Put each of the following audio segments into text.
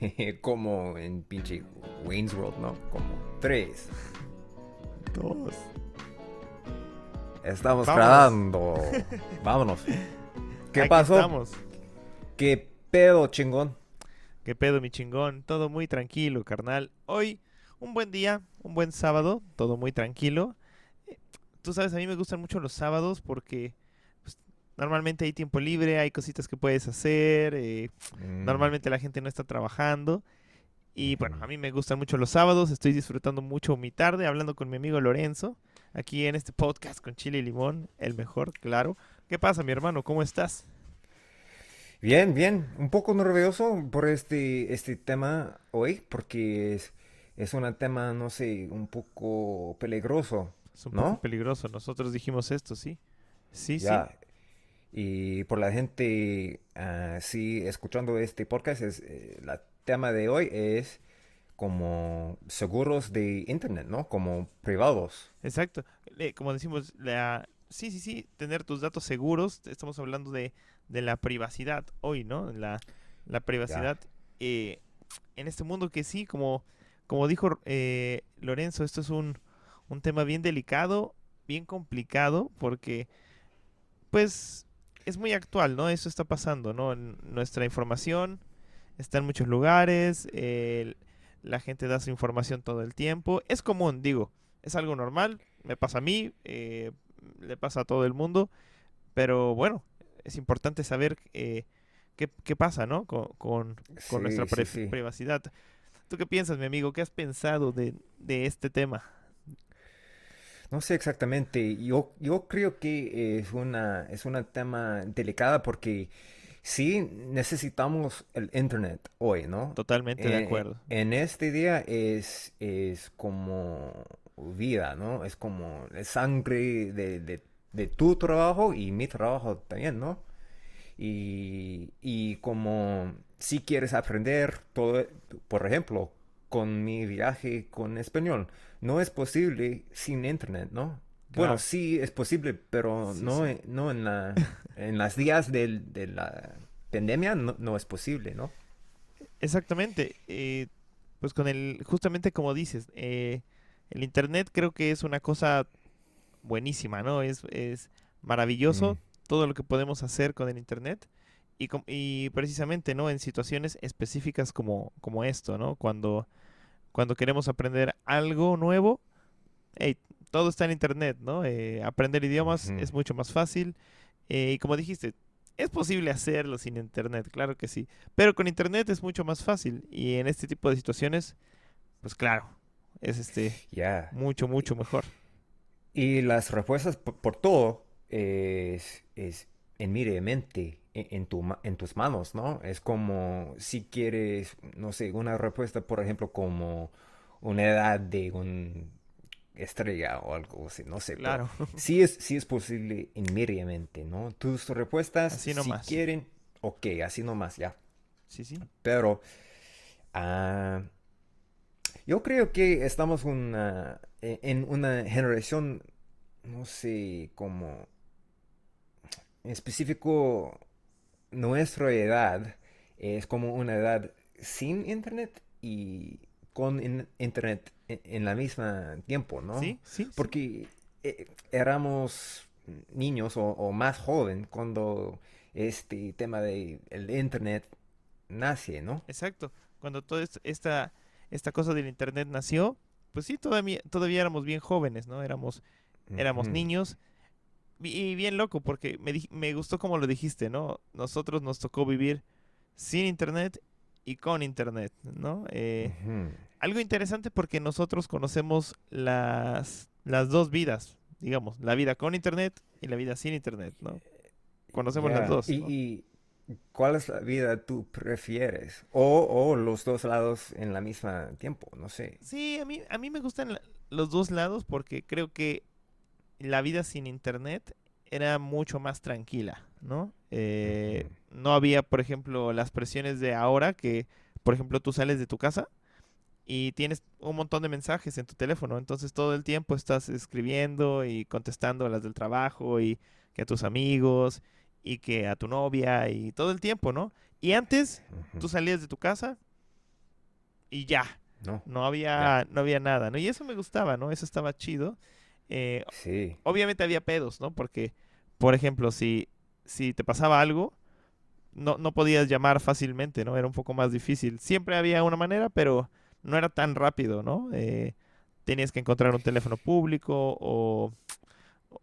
como en pinche Wayne's World, ¿no? Como tres. Dos. Estamos grabando. Vámonos. ¿Qué Aquí pasó? estamos. ¿Qué pedo, chingón? ¿Qué pedo, mi chingón? Todo muy tranquilo, carnal. Hoy, un buen día, un buen sábado, todo muy tranquilo. Eh, Tú sabes, a mí me gustan mucho los sábados porque normalmente hay tiempo libre, hay cositas que puedes hacer, eh, Mm, normalmente la gente no está trabajando. Y bueno, a mí me gustan mucho los sábados, estoy disfrutando mucho mi tarde hablando con mi amigo Lorenzo, aquí en este podcast con Chile y Limón, el mejor, claro. ¿Qué pasa, mi hermano? ¿Cómo estás? Bien, bien. Un poco nervioso por este, este tema hoy, porque es, es un tema, no sé, un poco peligroso. Es un ¿No? poco peligroso. Nosotros dijimos esto, ¿sí? Sí, Ya. Y por la gente, ah, sí, escuchando este podcast, es, eh, la tema de hoy es como seguros de internet, ¿no? Como privados. Exacto. Eh, como decimos, la... sí, sí, sí, tener tus datos seguros. Estamos hablando de, de la privacidad hoy, ¿no? La, la privacidad eh, en este mundo que sí, como, como dijo eh, Lorenzo, esto es un, un tema bien delicado, bien complicado, porque pues es muy actual, ¿no? Eso está pasando, ¿no? Nuestra información está en muchos lugares, la gente da su información todo el tiempo. Es común, digo, es algo normal, me pasa a mí, eh, le pasa a todo el mundo, pero bueno, es importante saber eh, qué, qué pasa, ¿no? Con, con- con Sí, nuestra sí, pri- sí. privacidad. ¿Tú qué piensas, mi amigo? ¿Qué has pensado de, de este tema? No sé exactamente. Yo, yo creo que es una, es un tema delicado porque sí necesitamos el internet hoy, ¿no? Totalmente de Eh, acuerdo. En este día es, es como vida, ¿no? Es como la sangre de, de- de tu trabajo y mi trabajo también, ¿no? Y, y como si quieres aprender todo, por ejemplo, con mi viaje con español, no es posible sin internet, ¿no? Bueno, sí es posible, pero Sí, no, sí. no en la, en las días del- de la pandemia no, no es posible, ¿no? Exactamente. eh, pues con el, justamente como dices, eh, el internet creo que es una cosa buenísima, ¿no? Es, es maravilloso Mm. todo lo que podemos hacer con el internet. Y, y precisamente, ¿no? En situaciones específicas como, como esto, ¿no? Cuando, cuando queremos aprender algo nuevo, hey, todo está en internet, ¿no? Eh, aprender idiomas es mucho más fácil. eh, y como dijiste, es posible hacerlo sin internet, claro que sí. Pero con internet es mucho más fácil. Y en este tipo de situaciones, pues claro, es este Ya. mucho, mucho mejor. Y las respuestas por, por todo es, es en, en tu, en tus manos, ¿no? Es como si quieres, no sé, una respuesta, por ejemplo, como una edad de un estrella o algo así, no sé, Claro. sí es, sí es posible inmediatamente, ¿no? Tus respuestas, Así si nomás. quieren, ok, así nomás, ya. Sí, sí. Pero ah, yo creo que estamos una- e- en una generación, no sé, como en específico, nuestra edad es como una edad sin internet y con in- internet en, en la misma tiempo, ¿no? Sí, sí. Porque eh, éramos niños o, o más joven cuando este tema de el internet nace, ¿no? Exacto. Cuando toda est- esta, esta cosa del internet nació, pues sí, todavía, todavía éramos bien jóvenes, ¿no? Éramos, éramos niños. Y bien loco, porque me, di- me gustó como lo dijiste, ¿no? Nosotros nos tocó vivir sin internet y con internet, ¿no? Eh, algo interesante porque nosotros conocemos las, las dos vidas, digamos, la vida con internet y la vida sin internet, ¿no? Conocemos las dos. ¿Y, ¿no? y cuál es la vida tú prefieres? O, o los dos lados en la misma tiempo, no sé. Sí, a mí, a mí me gustan los dos lados porque creo que la vida sin internet era mucho más tranquila, ¿no? Eh, no había, por ejemplo, las presiones de ahora que, por ejemplo, tú sales de tu casa y tienes un montón de mensajes en tu teléfono, entonces todo el tiempo estás escribiendo y contestando a las del trabajo y que a tus amigos y que a tu novia y todo el tiempo, ¿no? Y antes tú salías de tu casa y ya. No, no había, no había nada, ¿no? Y eso me gustaba, ¿no? Eso estaba chido. Eh, sí. Obviamente había pedos, ¿no? Porque, por ejemplo, si, si te pasaba algo, no, no podías llamar fácilmente, ¿no? Era un poco más difícil. Siempre había una manera, pero no era tan rápido, ¿no? Eh, tenías que encontrar un teléfono público o,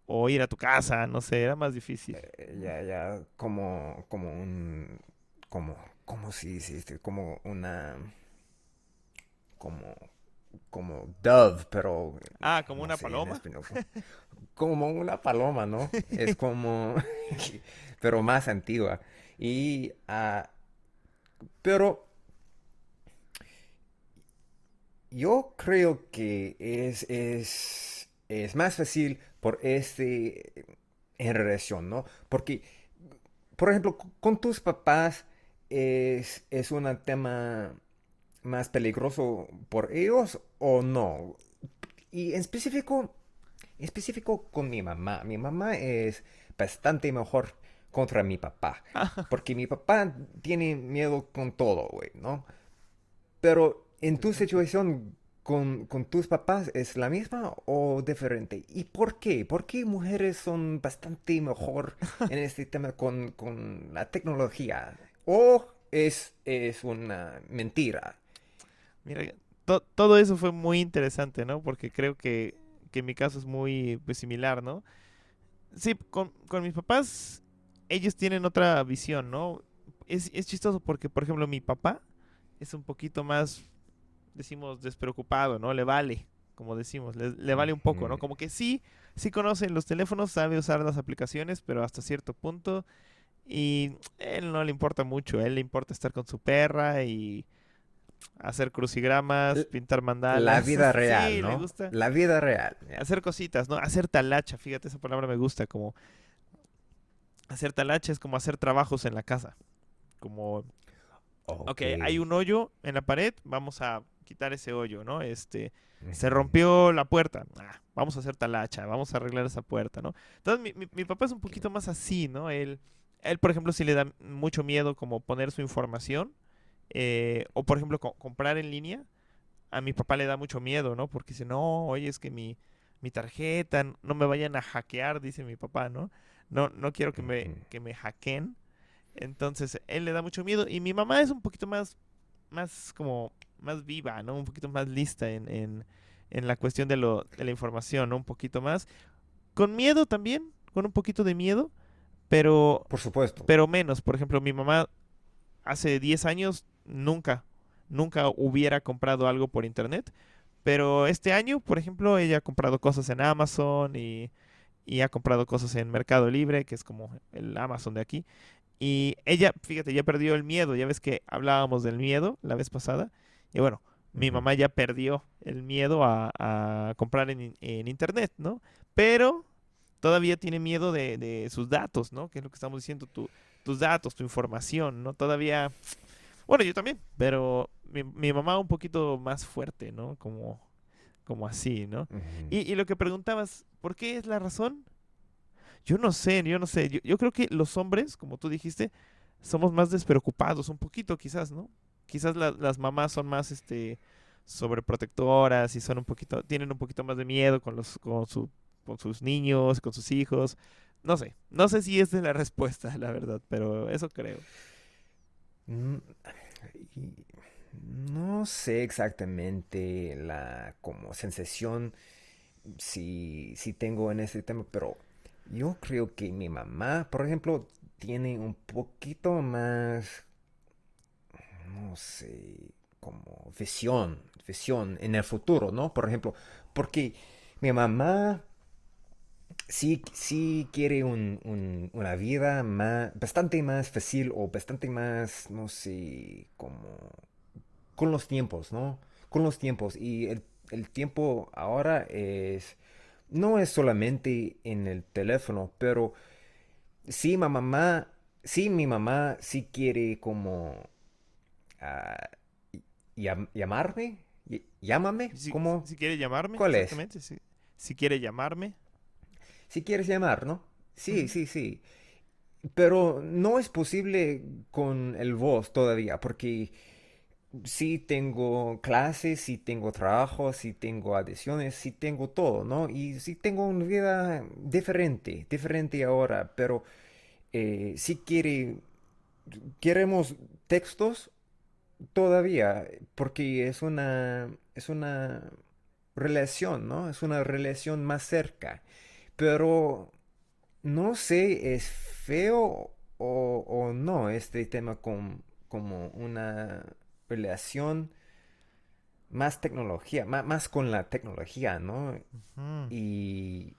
o, ir a tu casa, no sé, era más difícil. Eh, ya, ya, como, como un, como, como si, sí, como una, como, como dove, pero... Ah, como una paloma. como una paloma, ¿no? es como, pero más antigua. Y, uh, pero yo creo que es, es, es más fácil por este en relación, ¿no? Porque, por ejemplo, con tus papás es, es un tema más peligroso por ellos o no. Y en específico, en específico con mi mamá. Mi mamá es bastante mejor contra mi papá. Porque mi papá tiene miedo con todo, güey, ¿no? Pero en tu situación con, tus papás es la misma o diferente? ¿Y por qué? ¿Por qué mujeres son bastante mejor en este tema con, la tecnología? ¿O es, es una mentira? Mira, todo eso fue muy interesante, ¿no? Porque creo que, que mi caso es muy pues, similar, ¿no? Sí, con, con, mis papás, ellos tienen otra visión, ¿no? Es, es chistoso porque, por ejemplo, mi papá es un poquito más decimos despreocupado, ¿no? Le vale, como decimos, le, vale un poco, ¿no? Como que sí, sí conoce los teléfonos, sabe usar las aplicaciones, pero hasta cierto punto. Y él no le importa mucho, él le importa estar con su perra y hacer crucigramas, pintar mandalas. La vida real, ¿no? gusta. La vida real. Hacer cositas, ¿no? Hacer talacha, fíjate, esa palabra me gusta, como hacer talacha es como hacer trabajos en la casa. Como, ok, okay hay un hoyo en la pared, vamos a quitar ese hoyo, ¿no? Este, se rompió la puerta, ah, vamos a hacer talacha, vamos a arreglar esa puerta, ¿no? Entonces mi, mi, papá es un poquito más así, ¿no? Él, él, por ejemplo, si le da mucho miedo como poner su información, eh, o por ejemplo comprar en línea, a mi papá le da mucho miedo, ¿no? Porque dice, no, oye, es que mi, mi tarjeta, no me vayan a hackear, dice mi papá, ¿no? No, no quiero que me, que me hackeen. Entonces, él le da mucho miedo. Y mi mamá es un poquito más, más como más viva, ¿no? Un poquito más lista en, en, en la cuestión de, lo, de la información, ¿no? Un poquito más. Con miedo también, con un poquito de miedo, pero... Por supuesto. Pero menos. Por ejemplo, mi mamá hace 10 años nunca, nunca hubiera comprado algo por internet. Pero este año, por ejemplo, ella ha comprado cosas en Amazon y, y ha comprado cosas en Mercado Libre, que es como el Amazon de aquí. Y ella, fíjate, ya perdió el miedo. Ya ves que hablábamos del miedo la vez pasada. Y bueno, mi mamá ya perdió el miedo a, comprar en, internet, ¿no? Pero todavía tiene miedo de, sus datos, ¿no? Que es lo que estamos diciendo, tus datos, tu información, ¿no? Todavía, bueno, yo también, pero mi, mamá un poquito más fuerte, ¿no? Como, como así, ¿no? y, lo que preguntabas, ¿por qué es la razón? Yo no sé, yo no sé, yo, yo creo que los hombres, como tú dijiste, somos más despreocupados, un poquito quizás, ¿no? quizás las mamás son más este sobreprotectoras y son un poquito, tienen un poquito más de miedo con los, con su, con sus niños, con sus hijos. No sé, no sé si esa es la respuesta, la verdad, pero eso creo. Mm, no sé exactamente la como sensación si, si tengo en ese tema, pero yo creo que mi mamá, por ejemplo, tiene un poquito más no sé, como visión, visión en el futuro, ¿no? Por ejemplo, porque mi mamá sí, sí quiere una vida más, bastante más fácil o bastante más, no sé, como con los tiempos, ¿no? Con los tiempos. Y el, el tiempo ahora es, no es solamente en el teléfono, pero sí, mi mamá, sí, mi mamá sí quiere como llamarme, llámame, si, ¿cómo? Si quiere llamarme, ¿cuál es? Si, quiere llamarme. Si quieres llamar, ¿no? Sí, sí, sí. Pero no es posible con el voz todavía, porque sí tengo clases, sí tengo trabajo, sí tengo adiciones, sí tengo todo, ¿no? Y sí tengo una vida diferente, diferente ahora, pero eh, si quiere, queremos textos todavía, porque es una, es una relación, ¿no? Es una relación más cerca, pero no sé, es feo o, o no este tema con, como una relación más tecnología, más, con la tecnología, ¿no? Y,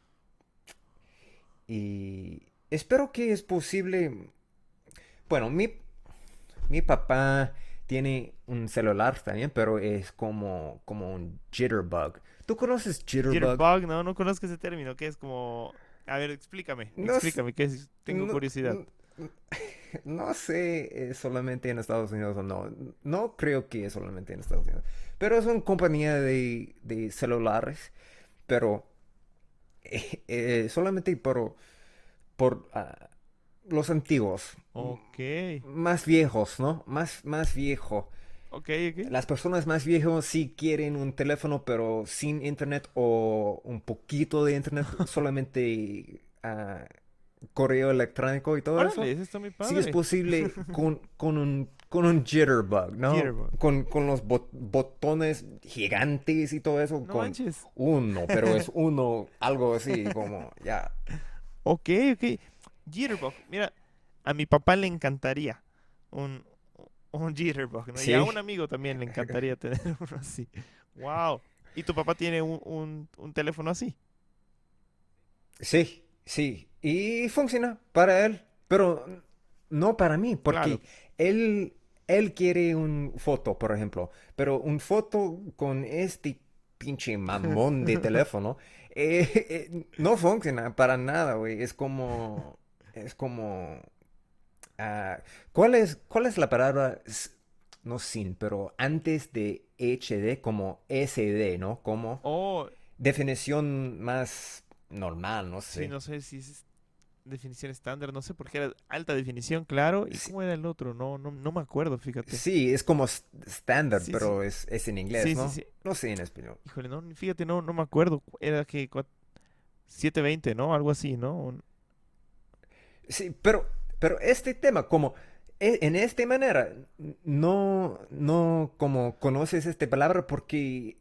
y espero que es posible. Bueno, mi, mi papá tiene un celular también, pero es como, como un jitterbug. ¿Tú conoces jitterbug? Jitterbug, no, no conozco ese término, que es como... A ver, explícame, explícame, que tengo curiosidad. no sé solamente en Estados Unidos o no. No creo que es solamente en Estados Unidos. Pero es una compañía de, celulares. Pero eh, eh, solamente por, por ah, los antiguos. Ok. Más viejos, ¿no? Más, más viejo. Las personas más viejas sí quieren un teléfono, pero sin internet o un poquito de internet, solamente uh, correo electrónico y todo eso. Sí es posible con, con, un, con un jitterbug, ¿no? Con, con, los botones gigantes y todo eso. con uno, pero es uno, algo así como, ya. Ok, ok. Jitterbug, mira, a mi papá le encantaría un, un jitterbug, ¿no? Y a un amigo también le encantaría tener uno así. Wow. ¿Y tu papá tiene un, un, un teléfono así? Sí, Sí, y funciona para él, pero no para mí, porque él, él quiere un foto, por ejemplo, pero un foto con este pinche mamón de teléfono eh, eh, no funciona para nada, güey. Es como, es como, ah, ¿cuál es, cuál es la palabra? No sin, pero antes de HD como SD, ¿no? Como oh. definición más normal, no sé. Sí, no sé si es definición estándar, no sé por qué era alta definición, claro. ¿Y cómo era el otro? No, no, no me acuerdo, fíjate. Sí, es como estándar, pero Es, es, en inglés, ¿no? No sé en español. Híjole, no, fíjate, no, no me acuerdo. Era que 720, ¿no? Algo así, ¿no? Sí, pero, pero este tema, como e, en esta manera, no, no como conoces esta palabra porque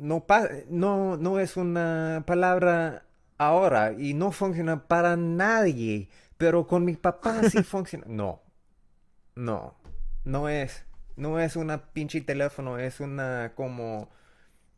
no, no, no es una palabra ahora y no funciona para nadie, pero con mi papá sí funciona. No, no, no es, no es una pinche teléfono, es una como,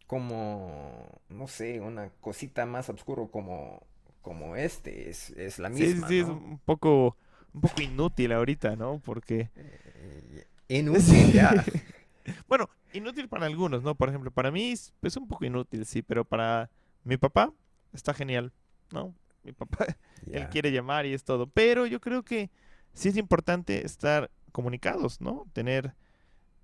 como, no sé, una cosita más oscuro como, como este, es, es la misma. Sí, sí, es un poco, un poco inútil ahorita, ¿no? Porque... Eh, inútil, ya. bueno, inútil para algunos, ¿no? Por ejemplo, para mí es, un poco inútil, sí, pero para mi papá está genial, ¿no? Mi papá, él quiere llamar y es todo. Pero yo creo que sí es importante estar comunicados, ¿no? Tener,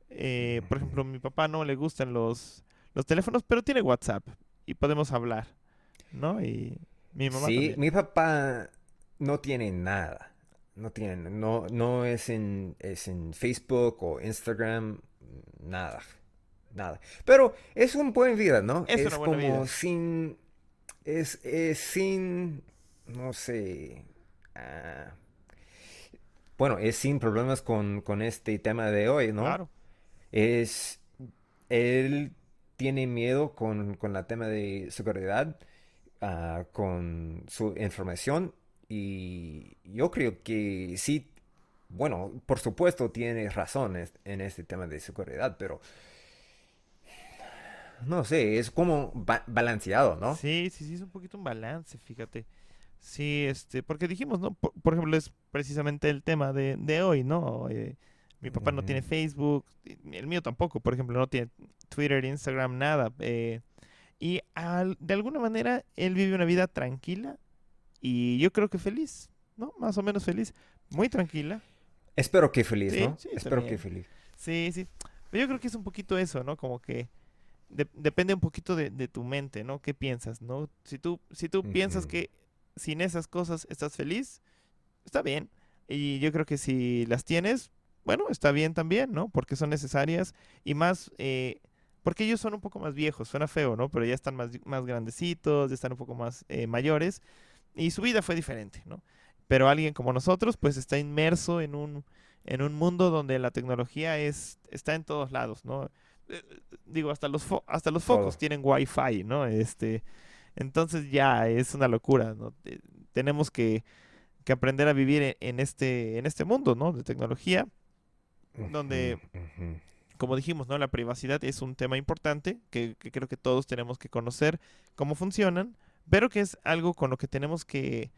eh, por ejemplo, a mi papá no le gustan los, los teléfonos, pero tiene WhatsApp y podemos hablar, ¿no? Y mi mamá Sí, mi papá no tiene nada. No tiene, no, no es en, es en Facebook o Instagram, nada nada. Pero es un buen vida, ¿no? Es, como sin. Es, sin. No sé. Ah, bueno, es sin problemas con, este tema de hoy, ¿no? Claro. Es. Él tiene miedo con, con el tema de seguridad, uh, con su información. Y yo creo que sí. Bueno, por supuesto tiene razón en este tema de seguridad, pero no sé, es como balanceado, ¿no? Sí, sí, sí, es un poquito un balance, fíjate. Sí, este, porque dijimos, ¿no? Por, ejemplo, es precisamente el tema de, de hoy, ¿no? Eh, mi papá no tiene Facebook, el mío tampoco, por ejemplo, no tiene Twitter, Instagram, nada. Eh, y de alguna manera él vive una vida tranquila y yo creo que feliz, ¿no? Más o menos feliz, muy tranquila. Espero que feliz, ¿no? Espero que feliz. Sí, sí. Pero yo creo que es un poquito eso, ¿no? Como que depende un poquito de, tu mente, ¿no? ¿Qué piensas, no? Si tú, si tú piensas que sin esas cosas estás feliz, está bien. Y yo creo que si las tienes, bueno, está bien también, ¿no? Porque son necesarias y más, eh, porque ellos son un poco más viejos, suena feo, ¿no? Pero ya están más, más grandecitos, ya están un poco más eh, mayores y su vida fue diferente, ¿no? Pero alguien como nosotros, pues está inmerso en un, en un mundo donde la tecnología es, está en todos lados, ¿no? Eh, digo, hasta los, hasta los focos tienen wifi, ¿no? Este, entonces ya es una locura, ¿no? tenemos que, que, aprender a vivir en, este, en este mundo, ¿no? De tecnología, donde, como dijimos, ¿no? La privacidad es un tema importante que, creo que todos tenemos que conocer cómo funcionan, pero que es algo con lo que tenemos que,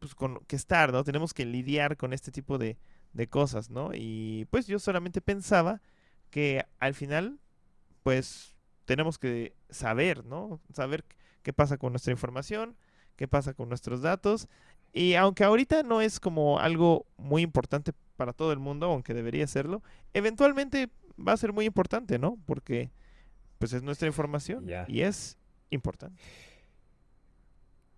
pues, con, que estar, ¿no? Tenemos que lidiar con este tipo de, de cosas, ¿no? Y pues yo solamente pensaba que al final, pues tenemos que saber, ¿no? Saber qué pasa con nuestra información, qué pasa con nuestros datos. Y aunque ahorita no es como algo muy importante para todo el mundo, aunque debería serlo, eventualmente va a ser muy importante, ¿no? Porque pues es nuestra información y es importante.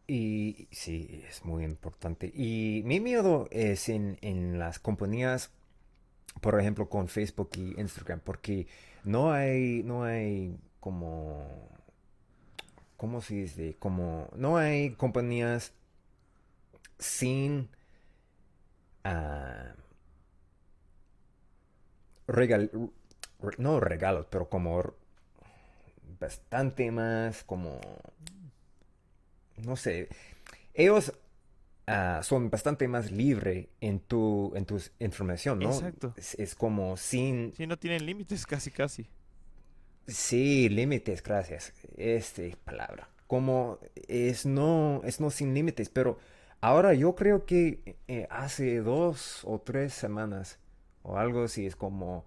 Y sí, es muy importante. Y mi miedo es en, en las compañías, por ejemplo, con Facebook y Instagram, porque no hay, no hay como, ¿cómo se dice? Como, no hay compañías sin uh, no regalos, pero como bastante más como no sé, ellos ah, son bastante más libres en tu, en tu información, ¿no? Exacto. Es, como sin... Sí, no tienen límites casi, casi. Sí, límites, gracias. Este palabra. Como es no, es no sin límites, pero ahora yo creo que eh, hace dos o tres semanas o algo así es como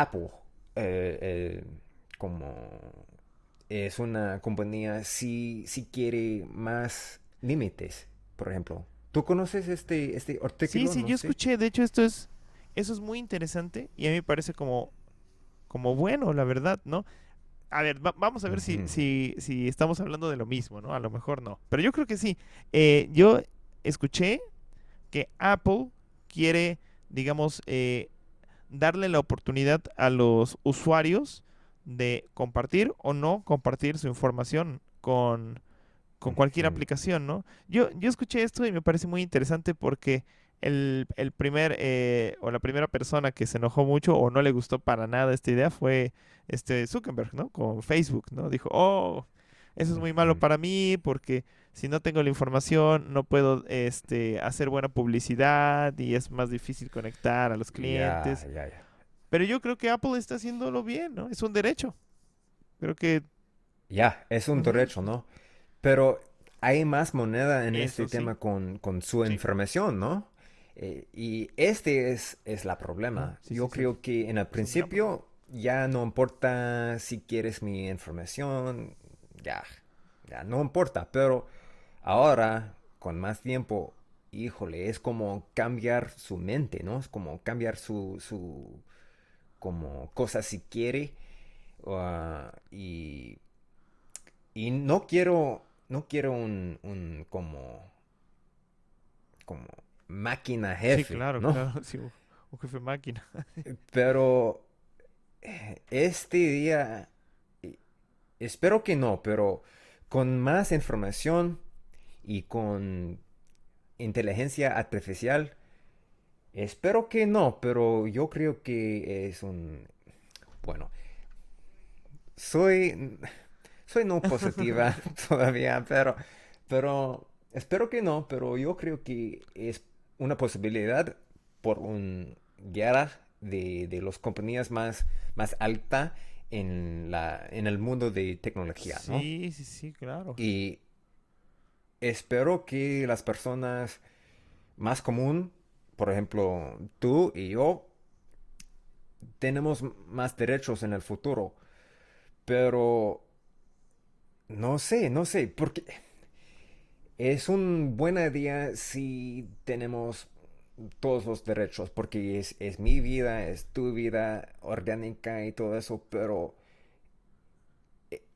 Apple, eh, eh, como es una compañía si, si quiere más límites, por ejemplo. ¿Tú conoces este, este artículo? Sí, sí, yo escuché. De hecho, esto es, eso es muy interesante y a mí me parece como, como bueno, la verdad, ¿no? A ver, vamos a ver si, si, si, estamos hablando de lo mismo, ¿no? A lo mejor no. Pero yo creo que sí. Eh, yo escuché que Apple quiere, digamos, eh, darle la oportunidad a los usuarios de compartir o no compartir su información con, con cualquier aplicación, ¿no? Yo, yo escuché esto y me parece muy interesante porque el, el primer eh, o la primera persona que se enojó mucho o no le gustó para nada esta idea fue este Zuckerberg, ¿no? Con Facebook, ¿no? Dijo, oh, eso es muy malo para mí porque si no tengo la información no puedo este, hacer buena publicidad y es más difícil conectar a los clientes. Pero yo creo que Apple está haciéndolo bien, ¿no? Es un derecho. Creo que... Ya, es un derecho, ¿no? Pero hay más moneda en este tema con, su información, ¿no? Eh, y este es, es la problema. yo creo que en el principio ya no importa si quieres mi información, ya, ya no importa. Pero ahora, con más tiempo, híjole, es como cambiar su mente, ¿no? Es como cambiar su, su, como cosas si quiere. Ah, y, y no quiero, no quiero un, un como, como máquina jefe. Sí, claro, claro, un jefe máquina. pero este día, espero que no, pero con más información y con inteligencia artificial, Espero que no, pero yo creo que es un... Bueno, soy... Soy no positiva todavía, pero... Pero espero que no, pero yo creo que es una posibilidad por un guerra de, de las compañías más, más alta en, la, en el mundo de tecnología, ¿no? Sí, sí, sí, claro. Y espero que las personas más común por ejemplo, tú y yo tenemos más derechos en el futuro. Pero no sé, no sé, porque es un buen día si tenemos todos los derechos, porque es, es mi vida, es tu vida orgánica y todo eso, pero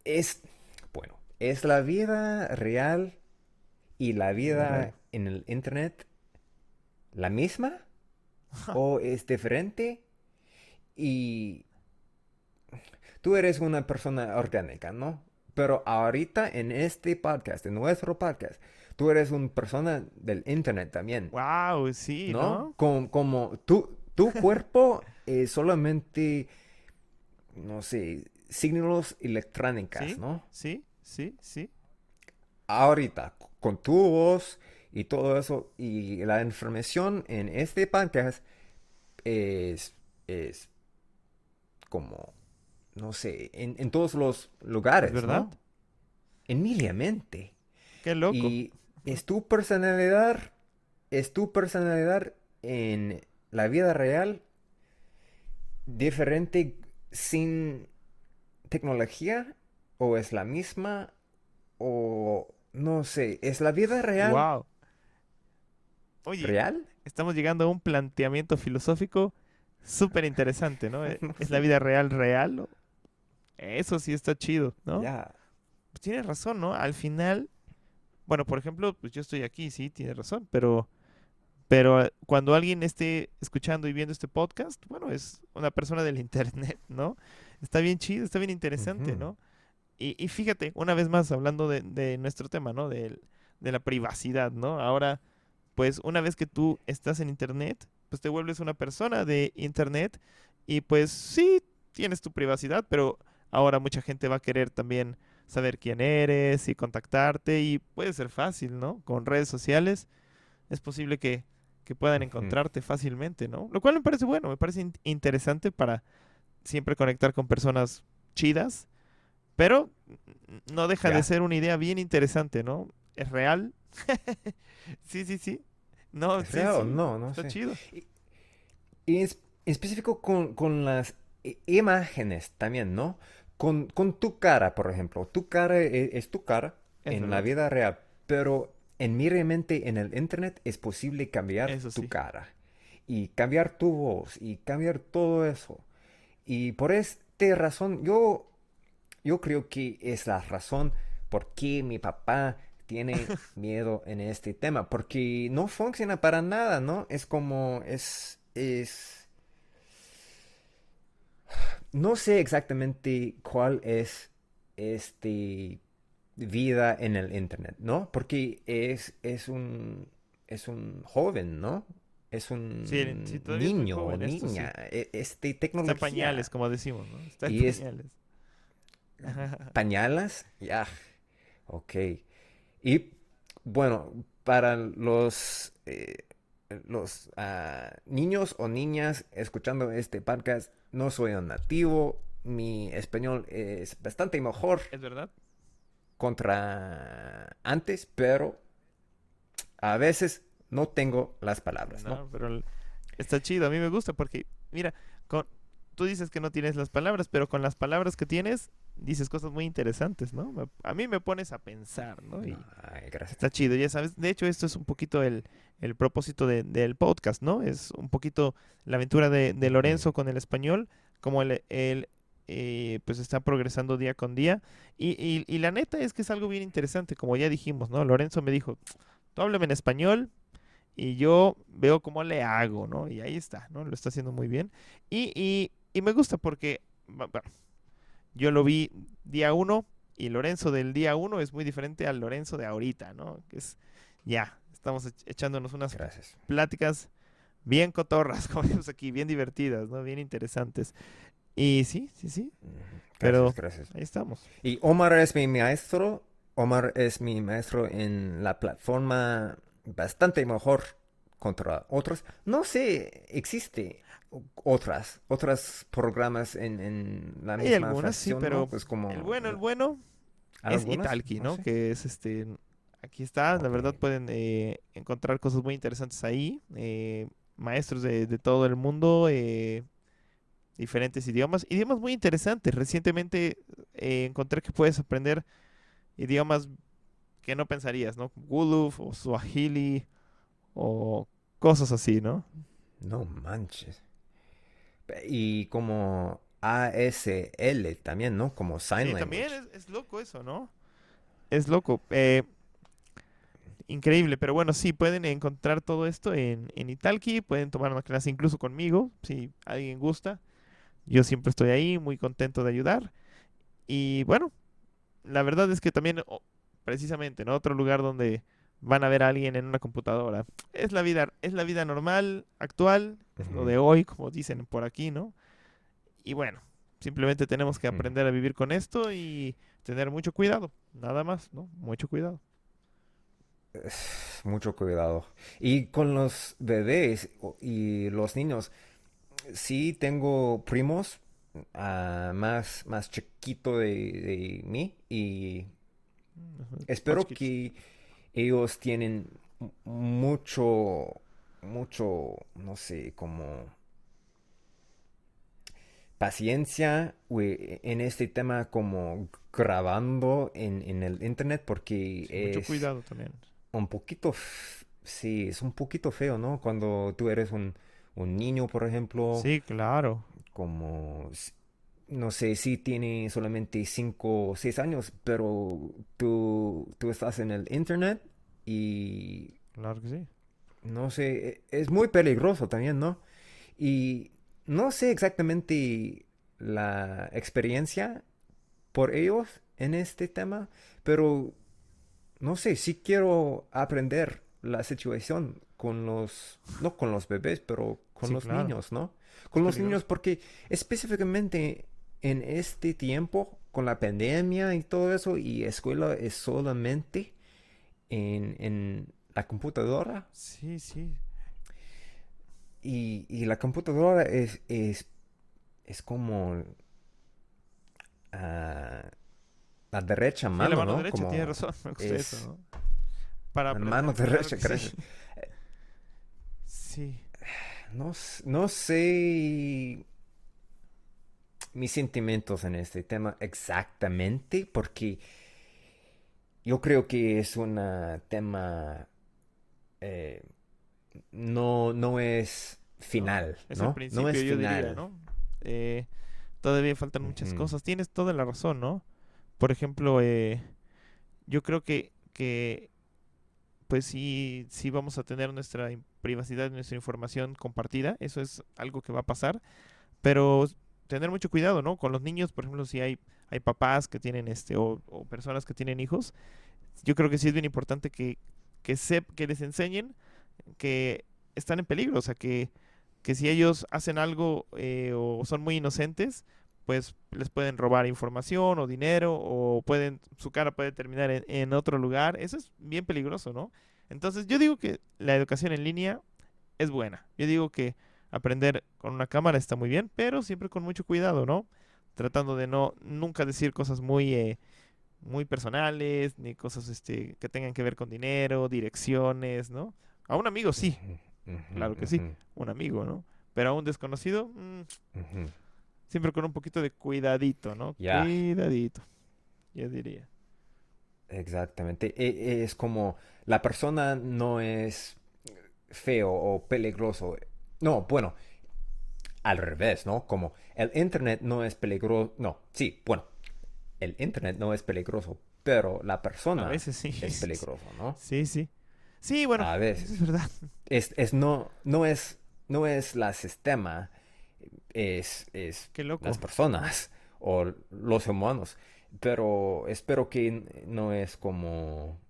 es, bueno, es la vida real y la vida en el Internet la misma? o es diferente y tú eres una persona orgánica, ¿no? Pero ahorita en este podcast, en nuestro podcast, tú eres una persona del internet también. Wow, sí, ¿no? Como, como tu, tu cuerpo es solamente, no sé, signos electrónicos, ¿no? Sí, sí, sí. Ahorita, con tu voz y todo eso, y la información en este podcast es, es como, no sé, en, todos los lugares, ¿verdad? En mi mente. Qué loco. Y es tu personalidad, es tu personalidad en la vida real diferente sin tecnología o es la misma o no sé, es la vida real. Wow. Oye, ¿real? Estamos llegando a un planteamiento filosófico súper interesante, ¿no? ¿Es la vida real real? Eso sí está chido, ¿no? Ya. Pues tienes razón, ¿no? Al final, bueno, por ejemplo, pues yo estoy aquí, sí, tienes razón, pero pero eh, cuando alguien esté escuchando y viendo este podcast, bueno, es una persona del internet, ¿no? Está bien chido, está bien interesante, ¿no? Y, fíjate, una vez más, hablando de, nuestro tema, ¿no? De, de, la privacidad, ¿no? Ahora, pues una vez que tú estás en internet, pues te vuelves una persona de internet y pues sí, tienes tu privacidad, pero ahora mucha gente va a querer también saber quién eres y contactarte y puede ser fácil, ¿no? Con redes sociales es posible que que puedan encontrarte fácilmente, ¿no? Lo cual me parece bueno, me parece interesante para siempre conectar con personas chidas, pero no deja de ser una idea bien interesante, ¿no? ¿Es real? sí, sí, sí. No, ¿Es real? no, no Está chido. Y, en específico con, las imágenes también, ¿no? Con, tu cara, por ejemplo. Tu cara e, es, tu cara en la vida real, pero en mi mente en el internet es posible cambiar tu cara y cambiar tu voz y cambiar todo eso. Y por esta razón, yo, yo creo que es la razón por qué mi papá tiene miedo en este tema, porque no funciona para nada, ¿no? Es como, es, es... No sé exactamente cuál es este vida en el internet, ¿no? Porque es, es un es un joven, ¿no? Es un niño o niña. E, este tecnología. Está pañales, como decimos, ¿no? Está pañales. ¿Pañalas? Ya. Ok. Y bueno, para los, eh, los ah, niños o niñas escuchando este podcast, no soy un nativo. Mi español es bastante mejor. ¿Es verdad? contra antes, pero a veces no tengo las palabras. No, pero está chido, a mí me gusta porque, mira, con, tú dices que no tienes las palabras, pero con las palabras que tienes dices cosas muy interesantes, ¿no? A mí me pones a pensar, ¿no? Y gracias. Está chido, ya sabes. De hecho, esto es un poquito el, el propósito del podcast, ¿no? Es un poquito la aventura de, de Lorenzo con el español, como el, el, eh, pues está progresando día con día. Y, y, la neta es que es algo bien interesante, como ya dijimos, ¿no? Lorenzo me dijo, tú háblame en español y yo veo cómo le hago, ¿no? Y ahí está, ¿no? Lo está haciendo muy bien. Y, y, y me gusta porque, bueno, yo lo vi día uno y Lorenzo del día uno es muy diferente al Lorenzo de ahorita, ¿no? Que es, ya, estamos echándonos unas pláticas bien cotorras, como decimos aquí, bien divertidas, ¿no? Bien interesantes. Y sí, sí, sí. Pero gracias. ahí estamos. Y Omar es mi maestro. Omar es mi maestro en la plataforma bastante mejor contra otros. No sé, existe otras, otros programas en, en la misma Hay algunas, sí, pero pues como, el bueno, el bueno es Italki, ¿no? Que es este, aquí está, la verdad pueden eh, encontrar cosas muy interesantes ahí, eh, maestros de, de, todo el mundo, eh, diferentes idiomas. Idiomas muy interesantes. Recientemente encontré que puedes aprender idiomas que no pensarías, ¿no? Wolof o Swahili o cosas así, ¿no? No manches. Y como ASL también, ¿no? Como sign sí, también es, loco eso, ¿no? Es loco. Eh, increíble. Pero bueno, sí, pueden encontrar todo esto en, en Italki, pueden tomar una clase incluso conmigo, si alguien gusta. Yo siempre estoy ahí, muy contento de ayudar. Y bueno, la verdad es que también, precisamente, en otro lugar donde van a ver a alguien en una computadora. Es la vida, es la vida normal, actual, es lo de hoy, como dicen por aquí, ¿no? Y bueno, simplemente tenemos que aprender a vivir con esto y tener mucho cuidado, nada más, ¿no? Mucho cuidado. Mucho cuidado. Y con los bebés y los niños, sí tengo primos uh, más, más chiquito de, mí y espero que ellos tienen mucho, mucho, no sé, como paciencia en este tema como grabando en, el internet porque es mucho cuidado también. Un poquito, sí, es un poquito feo, ¿no? Cuando tú eres un, un niño, por ejemplo. Sí, claro. Como, no sé si tiene solamente 5 o 6 años, pero tú, tú estás en el internet y... Claro que sí. No sé, e, es muy peligroso también, ¿no? Y no sé exactamente la experiencia por ellos en este tema, pero no sé, sí quiero aprender la situación con los, no con los bebés, pero con los niños, ¿no? Con los niños, porque específicamente en este tiempo, con la pandemia y todo eso, y escuela es solamente en, en la computadora. Sí, sí. Y, y la computadora es, es, es como uh, la derecha mano, la mano ¿no? derecha, como tiene razón, me gusta eso, ¿no? Para la mano derecha, gracias. Sí. No, no sé mis sentimientos en este tema exactamente, porque yo creo que es un tema eh, no, no es final, es ¿no? El principio, no es yo final. Diría, ¿no? Eh, todavía faltan muchas cosas. Tienes toda la razón, ¿no? Por ejemplo, eh, yo creo que, que pues sí, sí vamos a tener nuestra privacidad, nuestra información compartida. Eso es algo que va a pasar. Pero tener mucho cuidado, ¿no? Con los niños, por ejemplo, si hay, hay papás que tienen este, o, personas que tienen hijos, yo creo que sí es bien importante que, que, que les enseñen que están en peligro, o sea, que, que si ellos hacen algo eh, o son muy inocentes, pues les pueden robar información o dinero o pueden su cara puede terminar en, en, otro lugar. Eso es bien peligroso, ¿no? Entonces yo digo que la educación en línea es buena. Yo digo que aprender con una cámara está muy bien, pero siempre con mucho cuidado, ¿no? Tratando de no nunca decir cosas muy eh, muy personales ni cosas este que tengan que ver con dinero, direcciones, ¿no? A un amigo sí, claro que sí, un amigo, ¿no? Pero a un desconocido, mm, siempre con un poquito de cuidadito, ¿no? Cuidadito, yo diría. Exactamente. E, es como la persona no es feo o peligroso. No, bueno, al revés, ¿no? Como el Internet no es peligroso. No, sí, bueno, el Internet no es peligroso, pero la persona es peligroso, ¿no? Sí, sí. Sí, bueno, a veces. Es verdad. Es, es, no, no es, no es la sistema, es, es las personas o los humanos. Pero espero que no es como,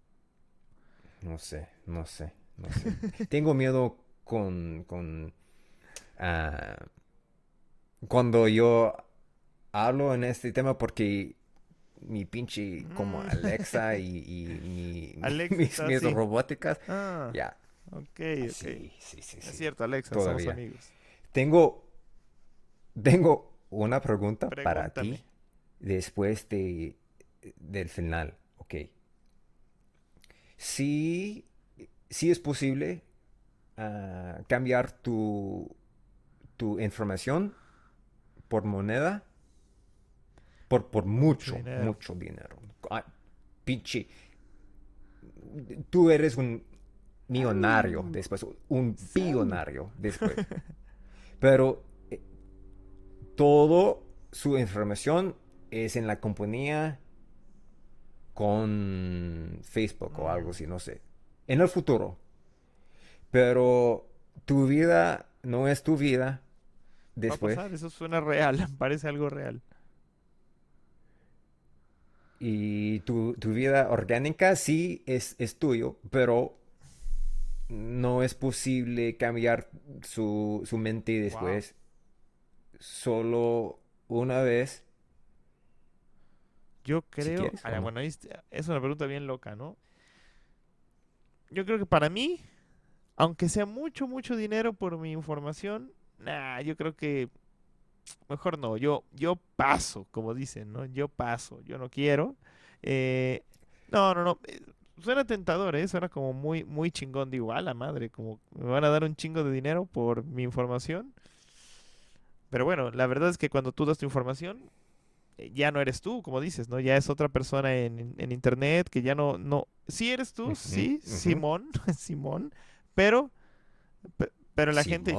no sé, no sé, no sé. Tengo miedo con, con uh, cuando yo hablo en este tema porque mi pinche como Mm. Alexa y, y mi, Alexa, mis, mis sí. robóticas, Ah, ya. ok, ok. Sí, sí, sí, Es cierto, Alexa, Todavía. somos amigos. Tengo, tengo una pregunta para ti después de, del final, ok. Si, si es posible ah, cambiar tu, tu información por moneda, por, por mucho, dinero. mucho dinero. Pinche. Tú eres un millonario después, un billonario después. Pero eh, todo su información es en la compañía con Facebook o algo así, no sé. en el futuro. Pero tu vida no es tu vida después. Va a pasar, eso suena real, parece algo real. Y tu, tu vida orgánica sí es, es tuyo, pero no es posible cambiar su, su mente después. Solo una vez. Yo creo. ah, bueno, es una pregunta bien loca, ¿no? Yo creo que para mí, aunque sea mucho, mucho dinero por mi información, nah, yo creo que mejor no. Yo, yo paso, como dicen, ¿no? Yo paso, yo no quiero. Eh, no, no, no. Eh, suena tentador, ¿eh? Suena como muy, muy chingón. Digo, a la madre, como me van a dar un chingo de dinero por mi información. Pero bueno, la verdad es que cuando tú das tu información, eh, ya no eres tú, como dices, ¿no? Ya es otra persona en, en internet que ya no, no, sí eres tú, sí, Simón, Simón, pero, pero la gente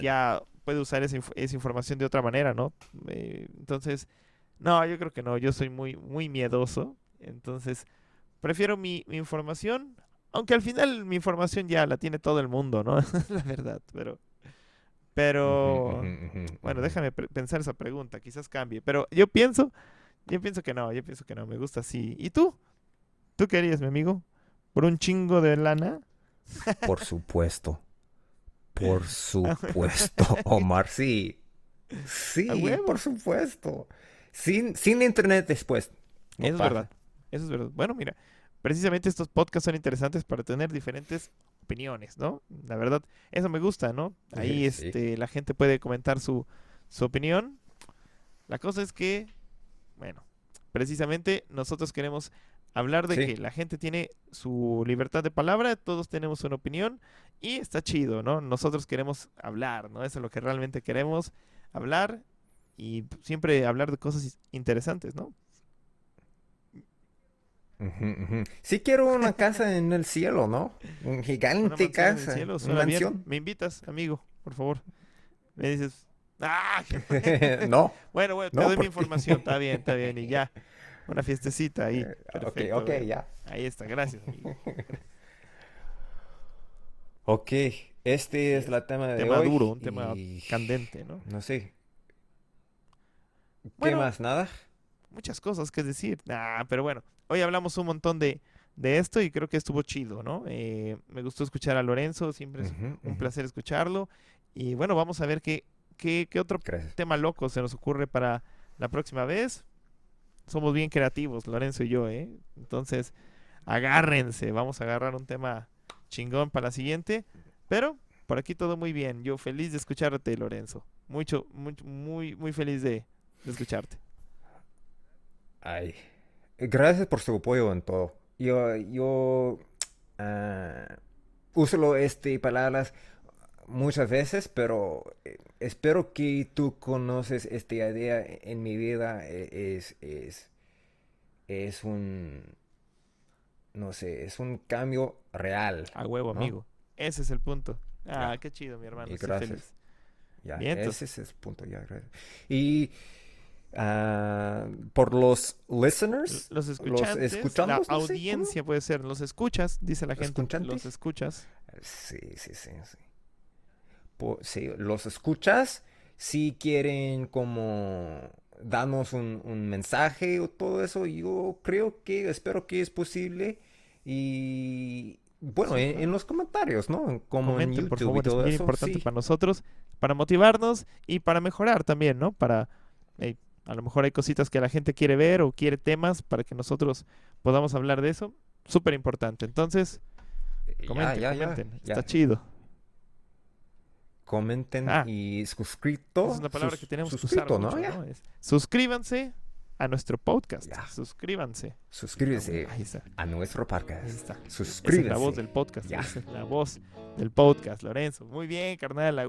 ya, puede usar esa, esa, información de otra manera, ¿no? Eh, entonces, no, yo creo que no, yo soy muy, muy miedoso, entonces prefiero mi, mi información, aunque al final mi información ya la tiene todo el mundo, ¿no? la verdad, pero... Pero, bueno, déjame pensar esa pregunta, quizás cambie. Pero yo pienso, yo pienso que no, yo pienso que no, me gusta así. ¿Y tú? ¿Tú querías, mi amigo? ¿Por un chingo de lana? Por supuesto. Por supuesto, Omar, sí. Sí, por supuesto. Sin, sin internet después. Eso es verdad. Eso es verdad. Bueno, mira, precisamente estos podcasts son interesantes para tener diferentes opiniones, ¿no? La verdad, eso me gusta, ¿no? Ahí este, la gente puede comentar su, su opinión. La cosa es que, bueno, precisamente nosotros queremos hablar de que la gente tiene su libertad de palabra, todos tenemos una opinión y está chido, ¿no? Nosotros queremos hablar, ¿no? Eso es lo que realmente queremos, hablar y siempre hablar de cosas interesantes, ¿no? Sí quiero una casa en el cielo, ¿no? Un gigante casa. una mansión. Me invitas, amigo, por favor. Me dices, ¡ah! no. bueno, bueno, te doy mi información, está bien, está bien, y ya. Una fiestecita ahí. Eh, Perfecto, ok, ok, ya. Ahí está, gracias, amigo. ok, este es la tema de tema hoy. duro, un tema candente, ¿no? No sé. ¿Qué más? ¿Nada? Muchas cosas que decir. Ah, pero bueno, hoy hablamos un montón de, de esto y creo que estuvo chido, ¿no? Eh, me gustó escuchar a Lorenzo, siempre es un placer escucharlo. Y bueno, vamos a ver qué, qué, qué otro tema loco se nos ocurre para la próxima vez. Somos bien creativos, Lorenzo y yo, ¿eh? Entonces, agárrense, vamos a agarrar un tema chingón para la siguiente. Pero por aquí todo muy bien. Yo feliz de escucharte, Lorenzo. Mucho, muy, muy, muy feliz de, escucharte. Ay, gracias por su apoyo en todo. Yo, yo uh, uso este palabras muchas veces, pero eh, espero que tú conoces esta idea en mi vida. E, es, es, es un, no sé, es un cambio real. A huevo, amigo. Ese es el punto. Ah, qué chido, mi hermano. Y gracias. Ya, ese es el punto, ya, gracias. Y Ah, por los listeners, los escuchantes, la audiencia puede ser, los escuchas, dice la gente, los escuchas. Sí, sí, sí, sí. Los escuchas, si quieren como darnos un, mensaje o todo eso, yo creo que, espero que es posible y bueno, en, los comentarios, ¿no? Como en YouTube por favor, es muy importante para nosotros, para motivarnos y para mejorar también, ¿no? Para a lo mejor hay cositas que la gente quiere ver o quiere temas para que nosotros podamos hablar de eso. Súper importante. Entonces, eh, comenten, comenten. Está chido. Comenten ah. y suscrito. es una palabra que tenemos que usar ¿no? suscríbanse a nuestro podcast. Suscríbanse. Suscríbanse a nuestro podcast. Suscríbanse. es la voz del podcast. es la voz del podcast, Lorenzo. Muy bien, carnal, la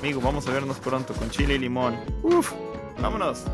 Amigo, vamos a vernos pronto con chile y limón. Uf, vámonos.